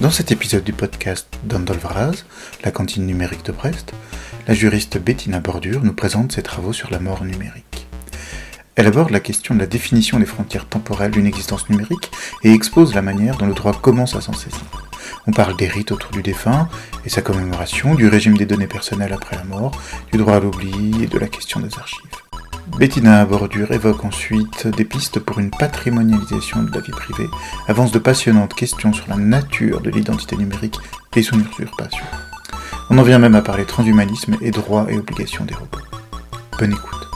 Dans cet épisode du podcast d'Andolvaraz, la cantine numérique de Brest, la juriste Bettina Bordure nous présente ses travaux sur la mort numérique. Elle aborde la question de la définition des frontières temporelles d'une existence numérique et expose la manière dont le droit commence à s'en saisir. On parle des rites autour du défunt et sa commémoration, du régime des données personnelles après la mort, du droit à l'oubli et de la question des archives. Bettina Bordure évoque ensuite des pistes pour une patrimonialisation de la vie privée, avance de passionnantes questions sur la nature de l'identité numérique et son usurpation. On en vient même à parler transhumanisme et droits et obligations des robots. Bonne écoute.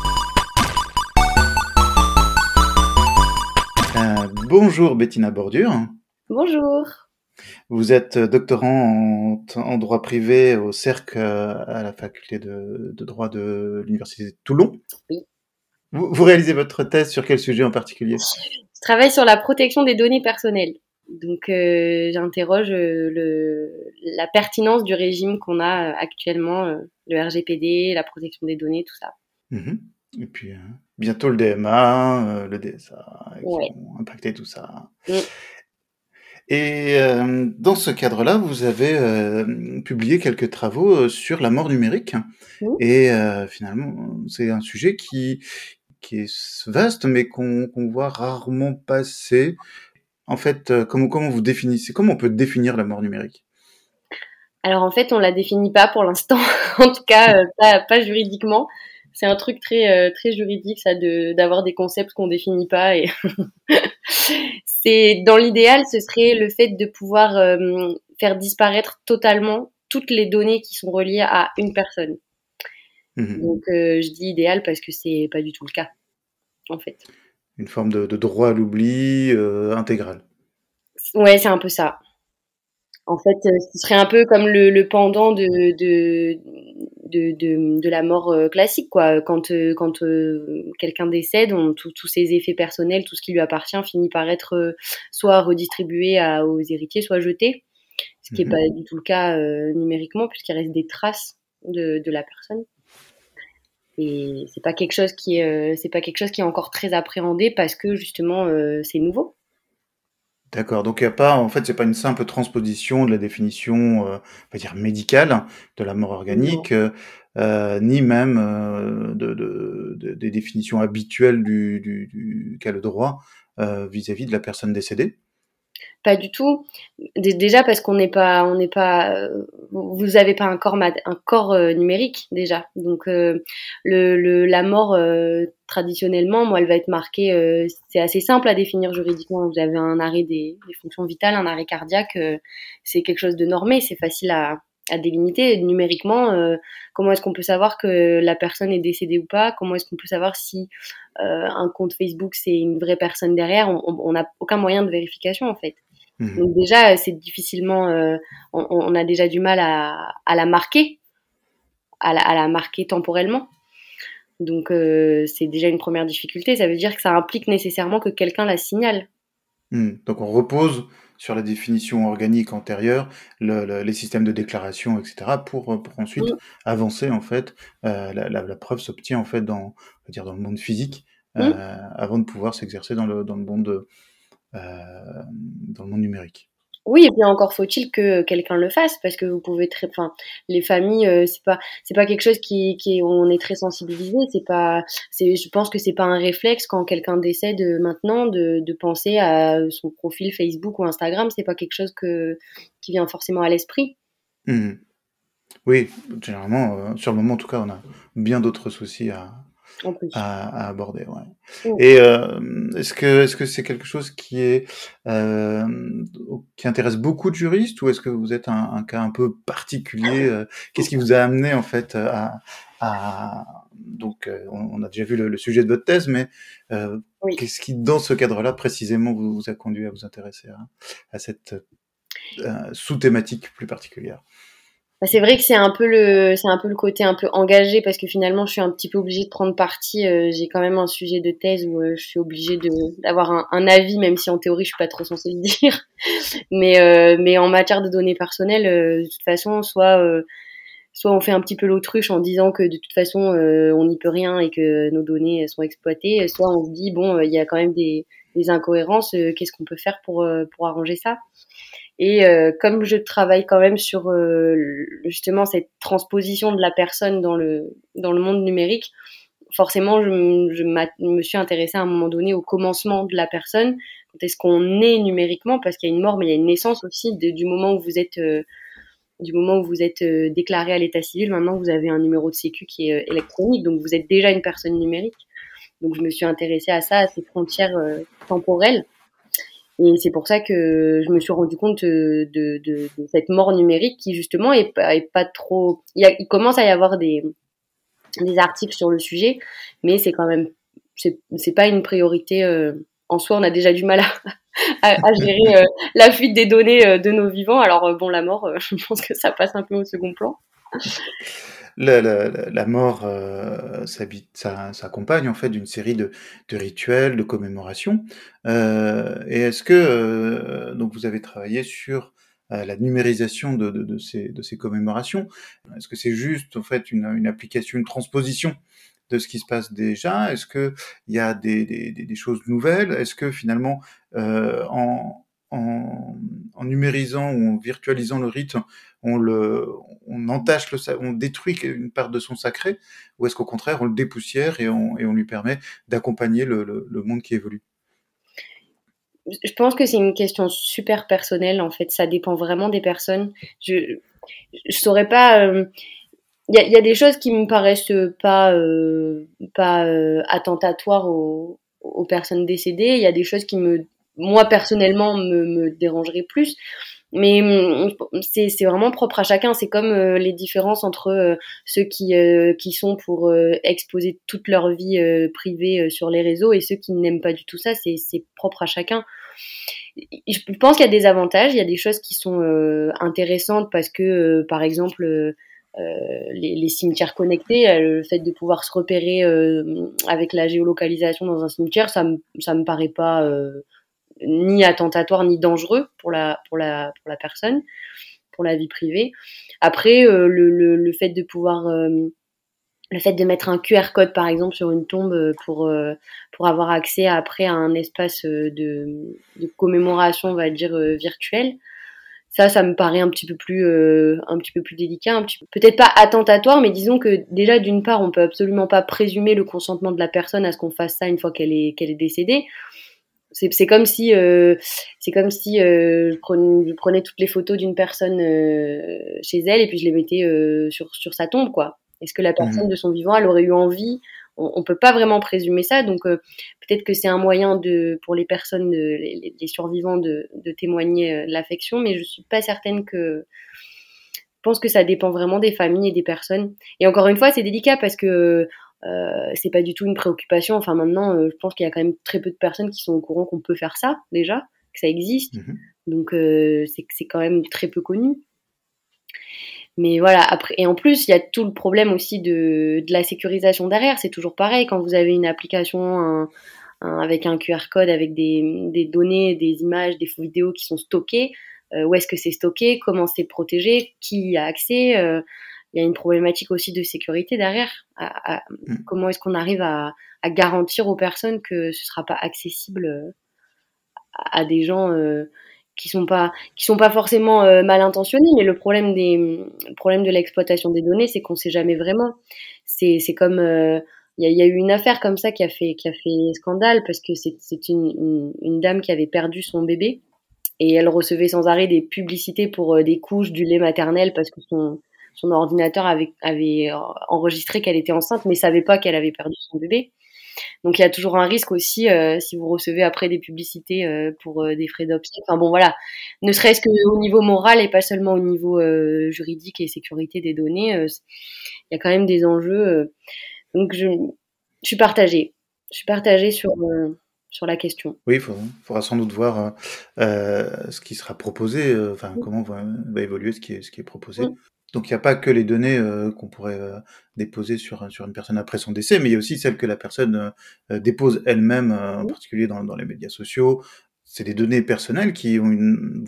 Euh, bonjour Bettina Bordure. Bonjour. Vous êtes doctorant en, droit privé au CERC à la faculté de, de droit de l'Université de Toulon. Oui. Vous, réalisez votre thèse sur quel sujet en particulier? Je travaille sur la protection des données personnelles. Donc, euh, j'interroge euh, le, la pertinence du régime qu'on a euh, actuellement, le RGPD, la protection des données, tout ça. Mhm. Et puis, bientôt le DMA, le DSA, qui vont impacter tout ça. Mm. Et dans ce cadre-là, vous avez publié quelques travaux sur la mort numérique. Et finalement, c'est un sujet qui, qui est vaste, mais qu'on voit rarement passer. En fait, euh, comment, vous définissez, comment on peut définir la mort numérique? Alors en fait, on la définit pas pour l'instant, en tout cas euh, pas, juridiquement. C'est un truc très euh, très juridique, ça, d'avoir des concepts qu'on définit pas. Et dans l'idéal, ce serait le fait de pouvoir faire disparaître totalement toutes les données qui sont reliées à une personne. Mmh Donc, euh, je dis idéal parce que c'est pas du tout le cas, en fait. Une forme de, droit à l'oubli euh, intégral. Ouais, c'est un peu ça. En fait, euh, ce serait un peu comme le, pendant de, de, de, de, la mort classique, quoi. Quand, quand quelqu'un décède, tous ses effets personnels, tout ce qui lui appartient finit par être soit redistribué à, aux héritiers, soit jeté. Ce qui n'est mmh pas du tout le cas numériquement, puisqu'il reste des traces de, de la personne. Et c'est pas quelque chose qui est, euh, c'est pas quelque chose qui est encore très appréhendé parce que justement euh, c'est nouveau. D'accord. Donc il y a pas, en fait, c'est pas une simple transposition de la définition, euh, on va dire médicale de la mort organique, euh, ni même euh, de, de, de, des définitions habituelles du, du, du qu'a le droit vis-à-vis -vis de la personne décédée. Pas du tout. déjà parce qu'on n'est pas, on n'est pas, euh, vous avez pas un corps, un corps euh, numérique déjà. Donc euh, le, la mort traditionnellement, moi, elle va être marquée. c'est assez simple à définir juridiquement. Vous avez un arrêt des, fonctions vitales, un arrêt cardiaque. c'est quelque chose de normé. C'est facile à, délimiter numériquement comment est-ce qu'on peut savoir que la personne est décédée ou pas? Comment est-ce qu'on peut savoir si un compte Facebook c'est une vraie personne derrière. On n'a aucun moyen de vérification en fait. Mmh. donc déjà c'est difficilement euh, on, a déjà du mal à, à la marquer à la, à la, marquer temporellement. Donc c'est déjà une première difficulté. Ça veut dire que ça implique nécessairement que quelqu'un la signale. Mmh. donc on repose sur la définition organique antérieure, les systèmes de déclaration, etc., pour, pour ensuite avancer en fait. Euh, la, preuve s'obtient en fait dans, on dire dans le monde physique, euh, avant de pouvoir s'exercer dans le, dans le monde euh, dans le monde numérique. Oui, et puis encore faut-il que quelqu'un le fasse parce que vous pouvez très, enfin, les familles, euh, c'est pas, c'est pas quelque chose qui, qui, on est très sensibilisé. C'est pas, c'est, je pense que c'est pas un réflexe quand quelqu'un décède maintenant de, de penser à son profil Facebook ou Instagram. C'est pas quelque chose que qui vient forcément à l'esprit. Mmh. Oui, généralement, euh, sur le moment en tout cas, on a bien d'autres soucis à, à, aborder. Ouais. Et euh, est-ce que est-ce que c'est quelque chose qui est euh, qui intéresse beaucoup de juristes ou est-ce que vous êtes un, un, cas un peu particulier euh, Qu'est-ce qui vous a amené en fait à, à donc on, a déjà vu le, sujet de votre thèse, mais qu'est-ce qui dans ce cadre-là précisément vous, vous, a conduit à vous intéresser à, à cette sous-thématique plus particulière? Bah, c'est vrai que c'est un peu le c'est un peu le côté un peu engagé parce que finalement je suis un petit peu obligée de prendre parti euh, j'ai quand même un sujet de thèse où euh, je suis obligée d'avoir un, un, avis même si en théorie je suis pas trop censée le dire. Mais euh, mais en matière de données personnelles de toute façon soit soit on fait un petit peu l'autruche en disant que de toute façon on n'y peut rien et que nos données sont exploitées soit on se dit bon il y a quand même des les incohérences, qu'est-ce qu'on peut faire pour pour arranger ça? Et comme je travaille quand même sur justement cette transposition de la personne dans le dans le monde numérique, forcément, je, me suis intéressée à un moment donné au commencement de la personne. Quand est-ce qu'on est numériquement? Parce qu'il y a une mort, mais il y a une naissance aussi du moment où vous êtes du moment où vous êtes euh, déclaré à l'état civil, maintenant vous avez un numéro de sécu qui est euh, électronique, donc vous êtes déjà une personne numérique. Donc je me suis intéressée à ça, à ces frontières euh, temporelles. Et c'est pour ça que je me suis rendu compte de, de, cette mort numérique qui justement est, pas trop. Il, commence à y avoir des, articles sur le sujet, mais c'est quand même c'est pas une priorité en soi. On a déjà du mal à, gérer euh, la fuite des données euh, de nos vivants. Alors euh, bon, la mort, je pense que ça passe un peu au second plan. La, la, mort euh, s'accompagne en fait d'une série de, rituels, de commémorations. Euh, et est-ce que donc vous avez travaillé sur la numérisation de, ces, commémorations? Est-ce que c'est juste en fait une, application, une transposition de ce qui se passe déjà? Est-ce que il y a des, choses nouvelles? Est-ce que finalement, euh, en, en, en, numérisant ou en virtualisant le rite, on le, on entache le, on détruit une part de son sacré, ou est-ce qu'au contraire on le dépoussière et on, et on lui permet d'accompagner le, le, monde qui évolue? Je pense que c'est une question super personnelle en fait ça dépend vraiment des personnes je je saurais pas euh, il y a, y a, des choses qui me paraissent pas euh, pas euh, attentatoires aux, aux, personnes décédées. Il y a des choses qui me moi personnellement me, me dérangeraient plus. Mais hum, c'est vraiment propre à chacun. C'est comme euh, les différences entre euh, ceux qui, qui sont pour exposer toute leur vie privée sur les réseaux et ceux qui n'aiment pas du tout ça. C'est propre à chacun. Je pense qu'il y a des avantages, il y a des choses qui sont intéressantes parce que, par exemple, euh, les, cimetières connectés, euh, le fait de pouvoir se repérer euh, avec la géolocalisation dans un cimetière, ça me ça me paraît pas ni attentatoire ni dangereux pour la pour la pour la personne, pour la vie privée. Après, le, le, le, fait de pouvoir le fait de mettre un QR code par exemple sur une tombe pour pour avoir accès après à un espace de, de commémoration on va dire virtuel ça, ça me paraît un petit peu plus, euh, un petit peu plus délicat, peut-être pas attentatoire, mais disons que déjà d'une part, on peut absolument pas présumer le consentement de la personne à ce qu'on fasse ça une fois qu'elle est, qu'elle est décédée. C'est, comme si, euh, c'est comme si euh, je, prenais, je, prenais, toutes les photos d'une personne euh, chez elle et puis je les mettais sur, sur sa tombe, quoi. Est-ce que la personne mmh. de son vivant, elle aurait eu envie? On, on peut pas vraiment présumer ça. Donc euh, peut-être que c'est un moyen de pour les personnes, de, les, les, survivants, de, de témoigner de l'affection, mais je suis pas certaine que. Je pense que ça dépend vraiment des familles et des personnes. Et encore une fois, c'est délicat parce que euh, c'est pas du tout une préoccupation. Enfin maintenant, euh, je pense qu'il y a quand même très peu de personnes qui sont au courant qu'on peut faire ça déjà, que ça existe. Mmh Donc euh, c'est quand même très peu connu. Mais voilà, après, et en plus, il y a tout le problème aussi de, de la sécurisation derrière. C'est toujours pareil, quand vous avez une application un, un, avec un QR code, avec des, des, données, des images, des vidéos qui sont stockées, euh, où est-ce que c'est stocké, comment c'est protégé, qui y a accès? Il y a une problématique aussi de sécurité derrière. À, à, mm. comment est-ce qu'on arrive à, à, garantir aux personnes que ce sera pas accessible euh, à, des gens euh, qui sont pas qui sont pas forcément euh, mal intentionnés mais le problème des le problème de l'exploitation des données c'est qu'on sait jamais vraiment c'est c'est comme euh, il y, a, y, a, eu une affaire comme ça qui a fait qui a fait scandale parce que c'est c'est une, une, une dame qui avait perdu son bébé et elle recevait sans arrêt des publicités pour euh, des couches du lait maternel parce que son son ordinateur avait avait enregistré qu'elle était enceinte mais savait pas qu'elle avait perdu son bébé donc il y a toujours un risque aussi euh, si vous recevez après des publicités euh, pour euh, des frais d'obsèques. Enfin bon voilà, ne serait-ce qu'au niveau moral et pas seulement au niveau euh, juridique et sécurité des données, euh, il y a quand même des enjeux. donc je, je, suis partagée. Je suis partagée sur sur la question. Oui, il faudra, sans doute voir ce qui sera proposé, enfin comment va, va, évoluer ce qui est ce qui est proposé. Donc il n'y a pas que les données euh, qu'on pourrait euh, déposer sur, sur une personne après son décès, mais il y a aussi celles que la personne euh, dépose elle-même, en particulier dans, dans, les médias sociaux. C'est des données personnelles qui ont une,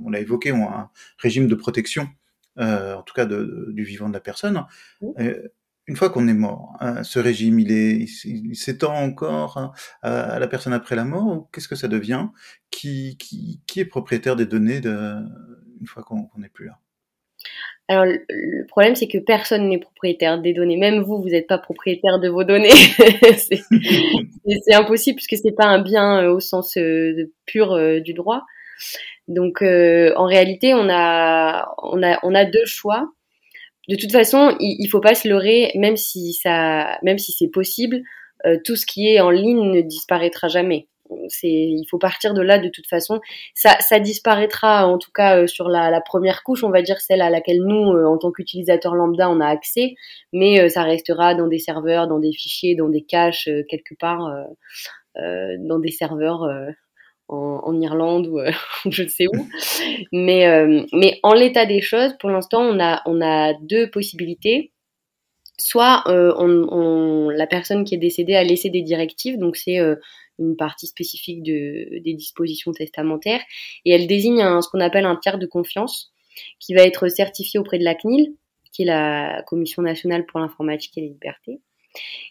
on l'a évoqué, ont un régime de protection, en tout cas de, de, du vivant de la personne. une fois qu'on est mort, hein, ce régime, il s'étend encore hein, à, la personne après la mort qu'est-ce que ça devient? Qui, qui, qui, est propriétaire des données de, une fois qu'on n'est plus là? Alors le problème c'est que personne n'est propriétaire des données, même vous, vous n'êtes pas propriétaire de vos données. c'est impossible puisque c'est pas un bien euh, au sens euh, pur euh, du droit. Donc en réalité, on a, on a, on a deux choix de toute façon, il, il faut pas se leurrer, même si ça, même si c'est possible, tout ce qui est en ligne ne disparaîtra jamais. Il faut partir de là de toute façon. Ça, disparaîtra en tout cas euh, sur la, première couche, on va dire celle à laquelle nous, euh, en tant qu'utilisateurs lambda, on a accès, mais ça restera dans des serveurs, dans des fichiers, dans des caches quelque part, dans des serveurs en, Irlande ou euh, je ne sais où. Mais, euh, mais en l'état des choses, pour l'instant, on a, on a deux possibilités. Soit euh, la personne qui est décédée a laissé des directives, donc c'est une partie spécifique de, des dispositions testamentaires, et elle désigne ce qu'on appelle un tiers de confiance, qui va être certifié auprès de la CNIL, qui est la Commission nationale pour l'informatique et les libertés.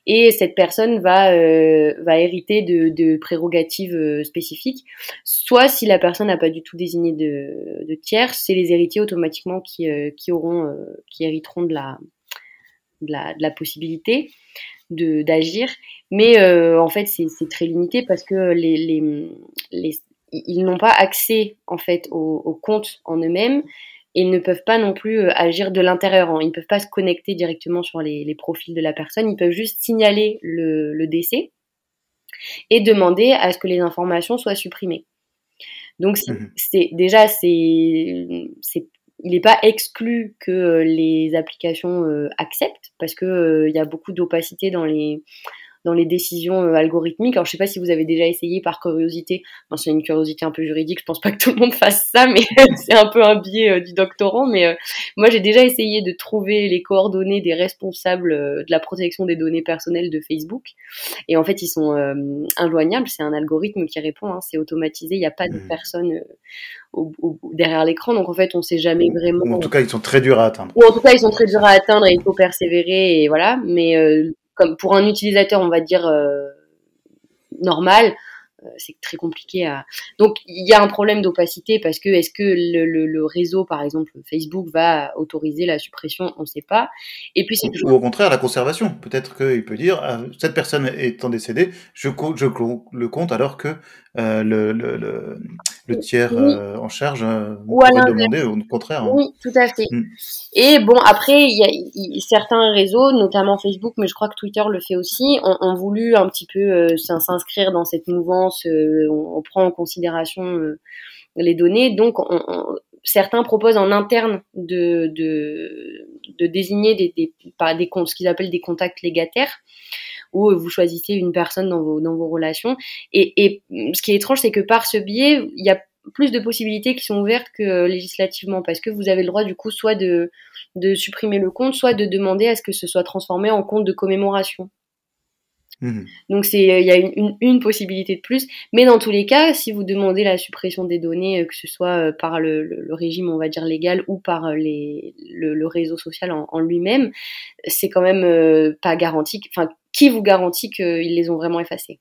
Et cette personne va, euh, va hériter de, prérogatives euh, spécifiques. Soit si la personne n'a pas du tout désigné de, tiers, c'est les héritiers automatiquement qui, euh, qui auront, qui hériteront de la, de la, de la possibilité d'agir. Mais en fait, c'est très limité parce que les, les, les ils n'ont pas accès en fait aux, aux comptes en eux-mêmes et ils ne peuvent pas non plus euh, agir de l'intérieur. Hein. Ils ne peuvent pas se connecter directement sur les, les, profils de la personne. Ils peuvent juste signaler le, le, décès et demander à ce que les informations soient supprimées. Donc c'est mmh déjà c'est il n'est pas exclu que euh, les applications euh, acceptent parce que il y a beaucoup d'opacité dans les dans les décisions euh, algorithmiques. Alors je sais pas si vous avez déjà essayé par curiosité, enfin, c'est une curiosité un peu juridique, je pense pas que tout le monde fasse ça, mais c'est un peu un biais euh, du doctorant. Mais euh, moi j'ai déjà essayé de trouver les coordonnées des responsables de la protection des données personnelles de Facebook, et en fait ils sont injoignables. C'est un algorithme qui répond, hein, c'est automatisé, il n'y a pas de mmh. personne. Au, derrière l'écran. Donc en fait, on sait jamais vraiment. en tout cas, ils sont très durs à atteindre. Ou en tout cas, ils sont très durs à atteindre et il faut persévérer et voilà. Mais comme pour un utilisateur, on va dire euh, normal, euh, c'est très compliqué à. Donc il y a un problème d'opacité parce que est-ce que le, le, le, réseau, par exemple Facebook, va autoriser la suppression On ne sait pas. Et puis c'est ou, au contraire la conservation. Peut-être qu'il peut dire ah, cette personne étant décédée, je, je le compte alors que euh, le, le, tiers euh, en charge euh, ou demander au contraire. Hein. Oui, tout à fait. Mm. Et bon, après, il y a certains réseaux, notamment Facebook, mais je crois que Twitter le fait aussi, ont, voulu un petit peu s'inscrire dans cette mouvance. On, prend en considération les données, donc certains proposent en interne de, de, de désigner des, des, des, ce qu'ils appellent des contacts légataires où vous choisissez une personne dans vos, dans vos relations. Et, et ce qui est étrange, c'est que par ce biais, il y a plus de possibilités qui sont ouvertes que législativement, parce que vous avez le droit du coup soit de, de supprimer le compte, soit de demander à ce que ce soit transformé en compte de commémoration. Mmh. Donc c'est il y a une, une, possibilité de plus, mais dans tous les cas, si vous demandez la suppression des données, euh, que ce soit euh, par le, le, régime on va dire légal ou par euh, les, le, le réseau social en, en lui-même, c'est quand même pas garanti. Enfin, qui vous garantit qu'ils les ont vraiment effacés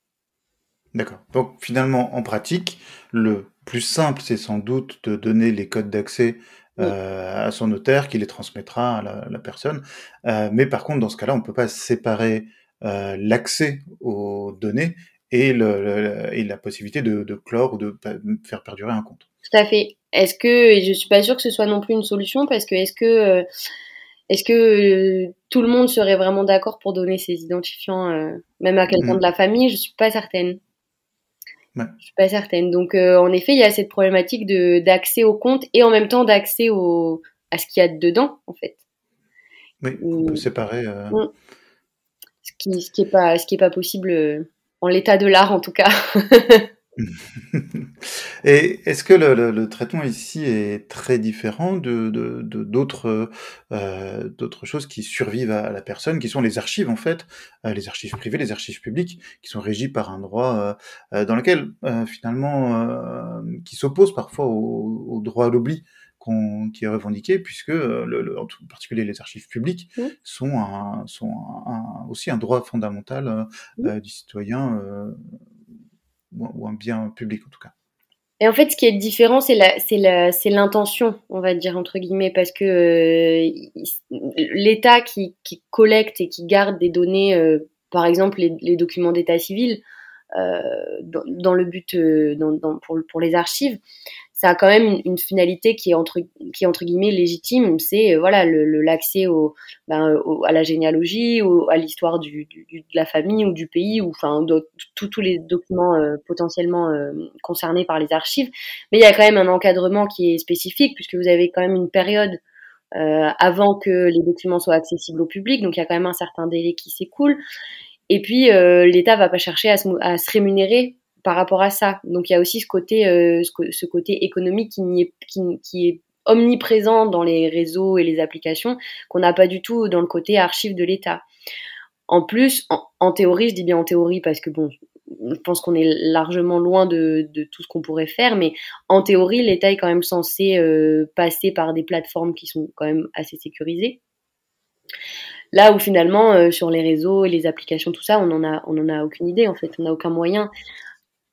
D'accord. Donc finalement, en pratique, le plus simple, c'est sans doute de donner les codes d'accès euh, à son notaire qui les transmettra à la, la personne. Euh, mais par contre, dans ce cas-là, on ne peut pas séparer euh, l'accès aux données et, le, et la possibilité de, de, clore ou de faire perdurer un compte. Tout à fait. Est-ce que, je suis pas sûre que ce soit non plus une solution parce que est-ce que est-ce que euh, tout le monde serait vraiment d'accord pour donner ses identifiants, euh, même à quelqu'un mm. de la famille? Je suis pas certaine. Ouais. Je suis pas certaine. Donc, euh, en effet, il y a cette problématique de d'accès au compte et en même temps d'accès au à ce qu'il y a dedans, en fait. Oui, on peut séparer. Mm. Ce qui, ce qui est pas, ce qui est pas possible en l'état de l'art, en tout cas. Et est-ce que le, le, traitement ici est très différent de d'autres euh, d'autres choses qui survivent à la personne, qui sont les archives en fait, euh, les archives privées, les archives publiques, qui sont régies par un droit euh, dans lequel finalement qui s'oppose parfois au, au, droit à l'oubli qui est revendiqué, puisque le, en particulier les archives publiques mmh. sont, un, sont aussi un droit fondamental mmh. du citoyen ou un bien public en tout cas. Et en fait, ce qui est différent, c'est c'est l'intention, on va dire entre guillemets, parce que euh, l'État qui, collecte et qui garde des données, euh, par exemple les, documents d'état civil, euh, dans, le but, pour, pour, les archives, ça a quand même une, finalité qui est entre qui est entre guillemets légitime c'est euh, voilà le l'accès au, ben, à la généalogie ou à l'histoire du, du, de la famille ou du pays ou enfin tous les documents euh, potentiellement euh, concernés par les archives. Mais il y a quand même un encadrement qui est spécifique puisque vous avez quand même une période avant que les documents soient accessibles au public. Donc il y a quand même un certain délai qui s'écoule. Et puis l'État va pas chercher à se, à se rémunérer par rapport à ça. Donc il y a aussi ce côté, euh, économique qui, est, omniprésent dans les réseaux et les applications qu'on n'a pas du tout dans le côté archive de l'État. En plus, en, théorie, je dis bien en théorie parce que bon, je pense qu'on est largement loin de, tout ce qu'on pourrait faire, mais en théorie, l'État est quand même censé euh, passer par des plateformes qui sont quand même assez sécurisées. Là où finalement, euh, sur les réseaux et les applications, tout ça, on n'en a, a aucune idée en fait, on n'a aucun moyen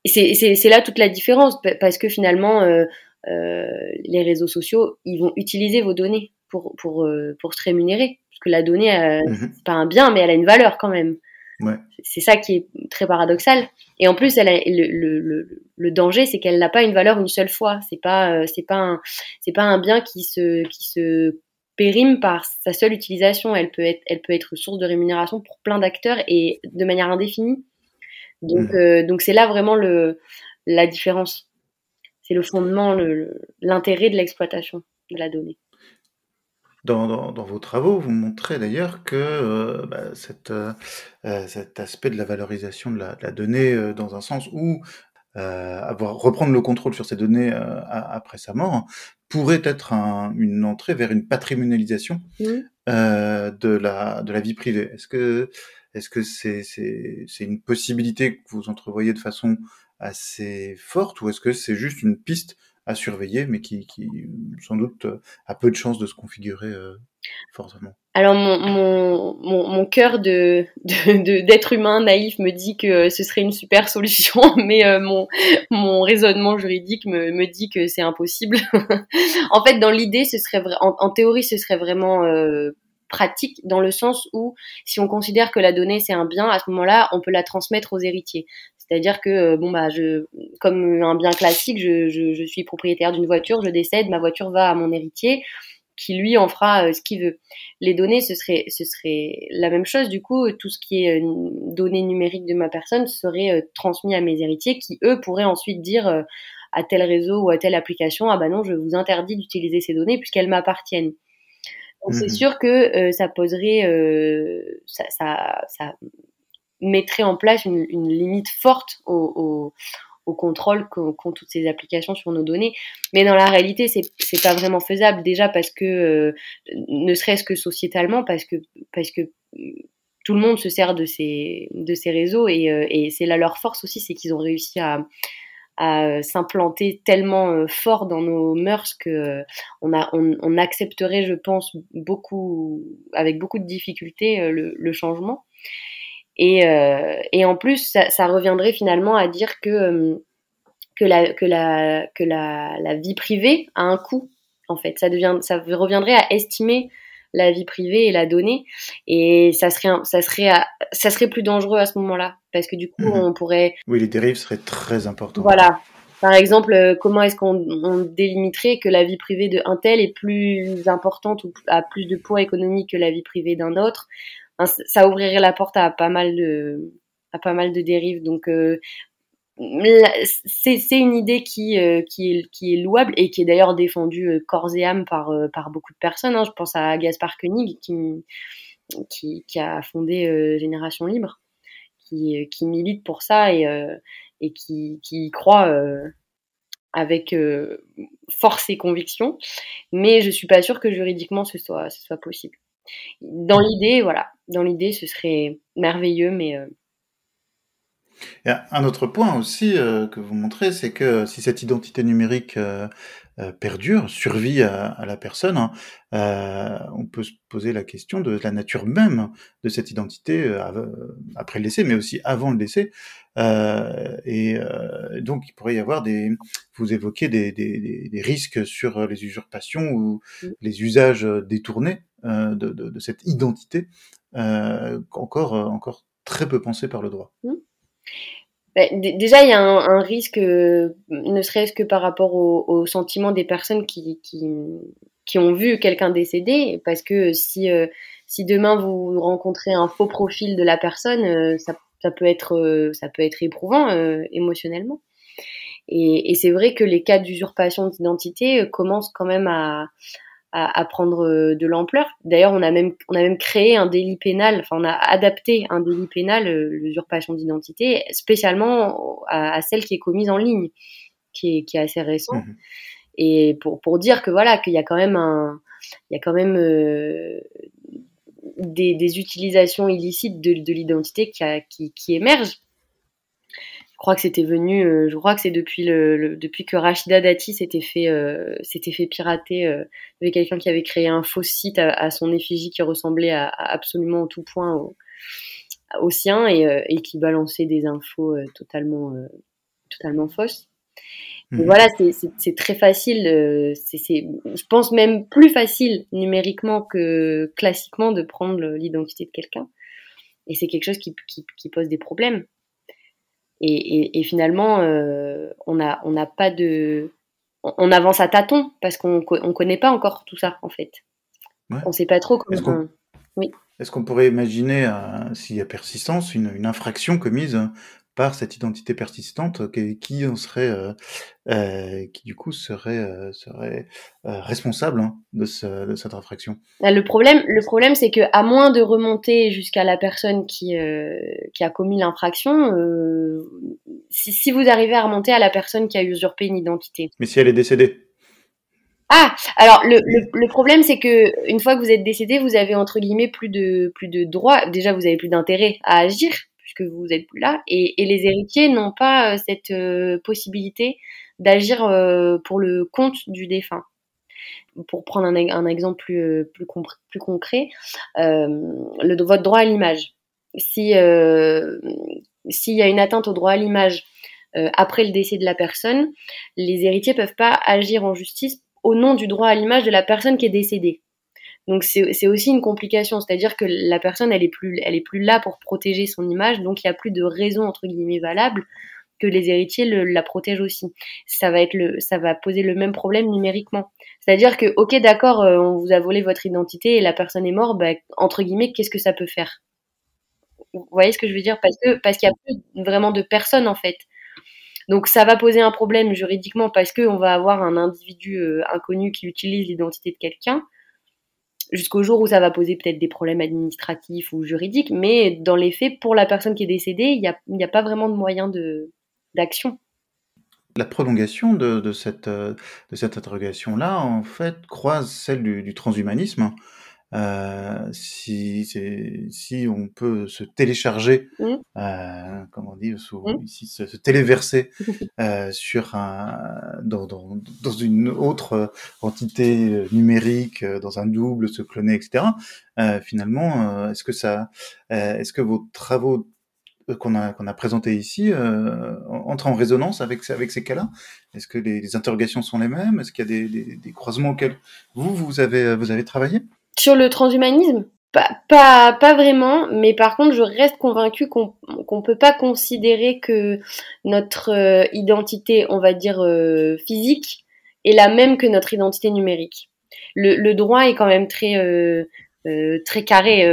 c'est là toute la différence, parce que finalement, euh, euh, les réseaux sociaux, ils vont utiliser vos données pour, pour, euh, pour se rémunérer. Parce que la donnée, mmh c'est pas un bien, mais elle a une valeur quand même. Ouais. C'est ça qui est très paradoxal. Et en plus, elle a, le, le, le, danger, c'est qu'elle n'a pas une valeur une seule fois. C'est pas, c'est pas un, c'est pas un bien qui se, qui se périme par sa seule utilisation. Elle peut être, elle peut être source de rémunération pour plein d'acteurs et de manière indéfinie. Donc, mmh. euh, donc c'est là vraiment le, la différence. C'est le fondement, l'intérêt de l'exploitation de la donnée. Dans, dans, vos travaux, vous montrez d'ailleurs que euh, bah, cette, euh, cet aspect de la valorisation de la, de la donnée, dans un sens où avoir, reprendre le contrôle sur ces données après sa mort, pourrait être un, une entrée vers une patrimonialisation mmh. de, la, de la vie privée. Est-ce que est-ce que c'est une possibilité que vous entrevoyez de façon assez forte ou est-ce que c'est juste une piste à surveiller mais qui, sans doute a peu de chances de se configurer euh, forcément alors mon, cœur d'être humain naïf me dit que ce serait une super solution, mais euh, mon, raisonnement juridique me, dit que c'est impossible. en fait, dans l'idée, ce serait en, en, théorie, ce serait vraiment euh, pratique dans le sens où si on considère que la donnée c'est un bien, à ce moment-là, on peut la transmettre aux héritiers. C'est-à-dire que euh, bon bah je comme un bien classique, je, je, je suis propriétaire d'une voiture, je décède, ma voiture va à mon héritier qui lui en fera euh, ce qu'il veut. Les données, ce serait, ce serait la même chose. Du coup, tout ce qui est euh, données numériques de ma personne serait transmis à mes héritiers qui, eux, pourraient ensuite dire à tel réseau ou à telle application, ah bah non, je vous interdis d'utiliser ces données puisqu'elles m'appartiennent. C'est mmh sûr que euh, ça poserait, euh, ça, ça, ça, mettrait en place une, une limite forte au, au, au contrôle qu'ont toutes ces applications sur nos données. Mais dans la réalité, c'est c'est pas vraiment faisable déjà parce que euh, ne serait-ce que sociétalement parce que parce que tout le monde se sert de ces de ces réseaux et, euh, et c'est là leur force aussi, c'est qu'ils ont réussi à à euh, s'implanter tellement euh, fort dans nos mœurs que euh, on, a, on, accepterait, je pense, beaucoup, avec beaucoup de difficultés le, changement. Et, et, en plus, ça, reviendrait finalement à dire que, que, la, que, la, que la, vie privée a un coût, en fait. Ça, devient, ça reviendrait à estimer la vie privée et la donnée. Et ça serait, ça serait, ça serait plus dangereux à ce moment-là. Parce que du coup, mhm. on pourrait. Oui, les dérives seraient très importantes. Voilà. Par exemple, euh, comment est-ce qu'on délimiterait que la vie privée de un tel est plus importante ou a plus de poids économique que la vie privée d'un autre? Ça ouvrirait la porte à pas mal de à pas mal de dérives. Donc, euh, c'est une idée qui, euh, qui, est, louable et qui est d'ailleurs défendue euh, corps et âme par, euh, beaucoup de personnes. Hein. Je pense à Gaspard Koenig qui, a fondé Génération Libre, qui, milite pour ça et, qui, y croit avec force et conviction. Mais je suis pas sûre que juridiquement ce soit, ce soit possible. Dans l'idée, voilà, dans l'idée, ce serait merveilleux, mais Et un autre point aussi euh, que vous montrez, c'est que si cette identité numérique euh, euh, perdure, survit à, à la personne, hein, on peut se poser la question de la nature même de cette identité après le décès, mais aussi avant le décès. et donc, il pourrait y avoir des, vous évoquez des, des, des risques sur les usurpations ou les usages détournés de, de, de, cette identité, encore, encore très peu pensé par le droit. Mmh. Bah, déjà, il y a un, risque, euh, ne serait-ce que par rapport au, au, sentiment des personnes qui, qui, ont vu quelqu'un décédé, parce que si, euh, si demain vous rencontrez un faux profil de la personne, euh, ça, peut être, ça peut être éprouvant émotionnellement. Et c'est vrai que les cas d'usurpation d'identité commencent quand même à, à, à prendre euh, de l'ampleur. D'ailleurs, on a même on a même créé un délit pénal, enfin on a adapté un délit pénal, euh, l'usurpation d'identité, spécialement à, à, celle qui est commise en ligne, qui est, qui est assez récent. Mmh. Et pour pour dire que voilà qu'il y a quand même un il y a quand même euh, des, des, utilisations illicites de, de l'identité qui, qui, qui émergent crois que c'était venu, euh, je crois que c'est depuis le, depuis que Rachida Dati s'était fait euh, s'était fait pirater. Euh, avait quelqu'un qui avait créé un faux site à, son effigie qui ressemblait à, absolument tout point au, au sien et, euh, et, qui balançait des infos totalement totalement fausses. Mmh. Voilà, c'est très facile. c'est je pense même plus facile numériquement que classiquement de prendre l'identité de quelqu'un. Et c'est quelque chose qui, qui, qui pose des problèmes. Et, et, et finalement, euh, on n'a on pas de, on avance à tâtons parce qu'on on connaît pas encore tout ça en fait. Ouais. On sait pas trop comment. Est-ce qu'on oui. est qu pourrait imaginer, euh, s'il y a persistance, une, une infraction commise par cette identité persistante qui, qui en serait euh, euh, qui du coup serait euh, serait responsable hein, de, ce, de, cette infraction. Bah, le problème le problème c'est que à moins de remonter jusqu'à la personne qui qui a commis l'infraction si, si vous arrivez à remonter à la personne qui a usurpé une identité. Mais si elle est décédée ah, alors le, le, le problème c'est que une fois que vous êtes décédé, vous avez entre guillemets plus de plus de droits. Déjà, vous avez plus d'intérêt à agir puisque vous êtes là. Et, les héritiers n'ont pas euh, cette euh, possibilité d'agir euh, pour le compte du défunt. Pour prendre un, exemple plus, plus, plus concret, le, votre droit à l'image. Si s'il y a une atteinte au droit à l'image après le décès de la personne, les héritiers peuvent pas agir en justice au nom du droit à l'image de la personne qui est décédée. Donc c'est aussi une complication, c'est-à-dire que la personne elle est plus là pour protéger son image, donc il y a plus de raison entre guillemets valable que les héritiers la protègent aussi. Ça va poser le même problème numériquement. C'est-à-dire que OK d'accord, euh, on vous a volé votre identité et la personne est morte, bah, entre guillemets qu'est-ce que ça peut faire? Vous voyez ce que je veux dire? Parce que parce qu'il y a plus vraiment de personnes en fait. Donc ça va poser un problème juridiquement parce que on va avoir un individu euh, inconnu qui utilise l'identité de quelqu'un jusqu'au jour où ça va poser peut-être des problèmes administratifs ou juridiques, mais dans les faits, pour la personne qui est décédée, il n'y a, a, pas vraiment de moyen d'action. La prolongation de, cette, de cette interrogation-là, en fait, croise celle du transhumanisme. Euh, si, si on peut se télécharger, mmh. euh, comme on dit souvent mmh. ici, se, se téléverser euh, sur un, dans, dans, dans, une autre entité numérique, dans un double, se cloner, etc. Euh, finalement, est-ce que ça, est-ce que vos travaux qu'on a, qu'on a présentés ici entrent en résonance avec, avec ces cas-là? Est-ce que les, les, interrogations sont les mêmes? Est-ce qu'il y a des, des, des croisements auxquels vous, vous avez, vous avez travaillé? Sur le transhumanisme, pas, pas, pas vraiment, mais par contre, je reste convaincue qu'on qu'on peut pas considérer que notre euh, identité, on va dire euh, physique, est la même que notre identité numérique. Le, le droit est quand même très euh, très carré.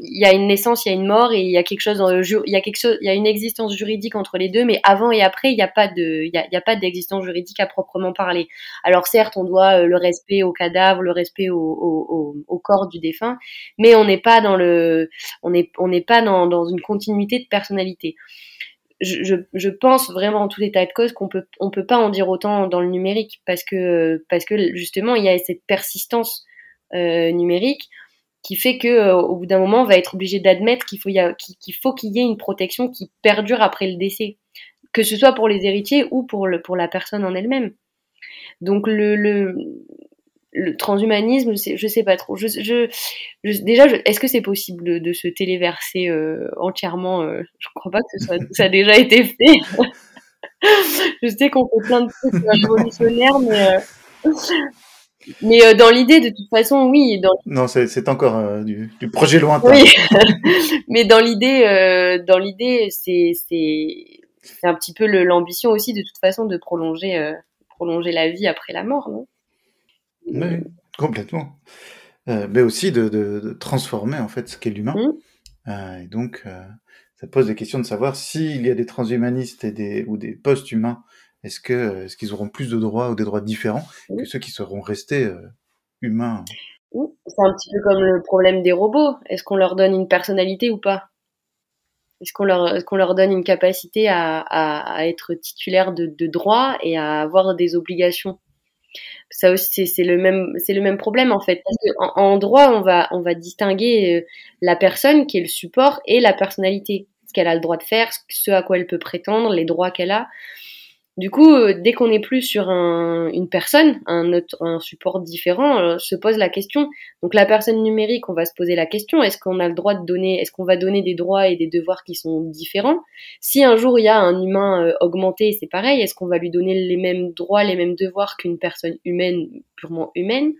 Il y a une naissance, il y a une mort et il y a quelque chose, il y a quelque chose, il y a une existence juridique entre les deux, mais avant et après, il n'y a pas de, il y a, pas d'existence juridique à proprement parler. Alors certes, on doit euh, le respect au cadavre, le respect au, corps du défunt, mais on n'est pas dans le, on n'est, on n'est pas dans, une continuité de personnalité. Je, pense vraiment en tout état de cause qu'on peut on peut pas en dire autant dans le numérique parce que parce que justement il y a cette persistance euh, numérique qui fait que au bout d'un moment, on va être obligé d'admettre qu'il faut, qu'il y ait une protection qui perdure après le décès, que ce soit pour les héritiers ou pour, la personne en elle-même. Donc le, transhumanisme, je sais pas trop. Déjà, est-ce que c'est possible de, se téléverser euh, entièrement euh, Je crois pas que ça a déjà été fait. je sais qu'on fait plein de trucs révolutionnaires, mais euh, mais dans l'idée, de toute façon, oui. Dans... Non, c'est encore du, du, projet lointain. Oui, mais dans l'idée, dans l'idée, c'est c'est un petit peu l'ambition aussi, de toute façon, de prolonger prolonger la vie après la mort, non? Oui, complètement. Euh, mais aussi de, transformer en fait ce qu'est l'humain. Mmh. Euh, et donc, euh, ça pose des questions de savoir s'il y a des transhumanistes et des, ou des post-humains, est-ce que est-ce qu'ils auront plus de droits ou des droits différents que ceux qui seront restés humains? Mmh. C'est un petit peu comme le problème des robots. Est-ce qu'on leur donne une personnalité ou pas? Est-ce qu'on leur, est qu'on leur donne une capacité à, à, être titulaire de, de droits et à avoir des obligations? Ça aussi c'est le même c'est le même problème en fait. En, droit on va on va distinguer euh, la personne qui est le support et la personnalité. Ce qu'elle a le droit de faire ce à quoi elle peut prétendre les droits qu'elle a du coup, euh, dès qu'on n'est plus sur un, une personne, un, un support différent, euh, se pose la question. Donc la personne numérique, on va se poser la question est-ce qu'on a le droit de donner, est-ce qu'on va donner des droits et des devoirs qui sont différents? Si un jour il y a un humain euh, augmenté, c'est pareil. Est-ce qu'on va lui donner les mêmes droits, les mêmes devoirs qu'une personne humaine, purement humaine?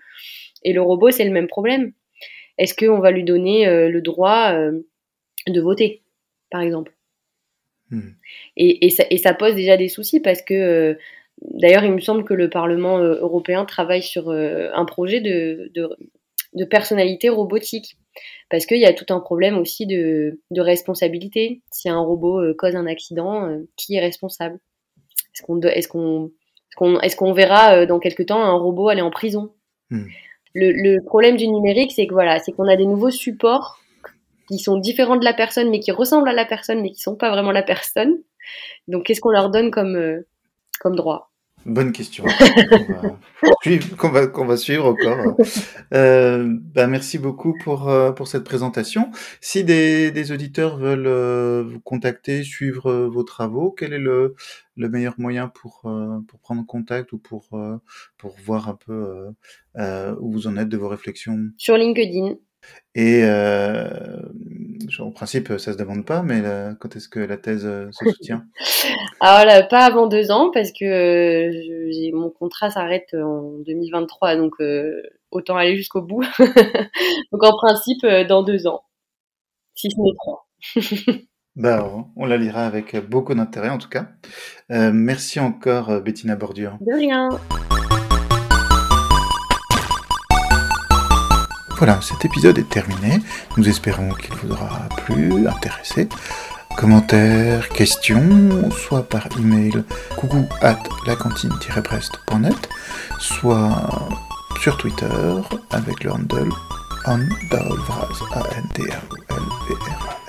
Et le robot, c'est le même problème. Est-ce qu'on va lui donner le droit de voter, par exemple? Hmm. Et, et, ça, et, ça, pose déjà des soucis parce que, euh, d'ailleurs, il me semble que le Parlement euh, européen travaille sur euh, un projet de, de, de, personnalité robotique. Parce qu'il y a tout un problème aussi de, de responsabilité. Si un robot cause un accident, qui est responsable? Est-ce qu'on est qu'on est qu'on verra dans quelques temps un robot aller en prison? Hmm. le, le, problème du numérique, c'est que voilà, c'est qu'on a des nouveaux supports qui sont différents de la personne, mais qui ressemblent à la personne, mais qui sont pas vraiment la personne. Donc, qu'est-ce qu'on leur donne comme, euh, comme droit? Bonne question. Qu'on va, va, suivre encore. Euh, bah, merci beaucoup pour, euh, pour cette présentation. Si des, des auditeurs veulent euh, vous contacter, suivre vos travaux, quel est le, le meilleur moyen pour, pour prendre contact ou pour, pour voir un peu où vous en êtes de vos réflexions? Sur LinkedIn. Et euh, en principe, ça se demande pas, mais quand est-ce que la thèse euh, se soutient? Alors là, pas avant deux ans, parce que euh, mon contrat s'arrête en 2023, donc autant aller jusqu'au bout. donc en principe, dans deux ans, si ce n'est trois. bah, on la lira avec beaucoup d'intérêt en tout cas. merci encore Bettina Bordure. De rien. Voilà, cet épisode est terminé. Nous espérons qu'il vous aura plu, intéressé. Commentaires, questions, soit par email coucou at lacantine-brest.net, soit sur Twitter avec le handle andalvraz, A-N-D-A-L-V-R.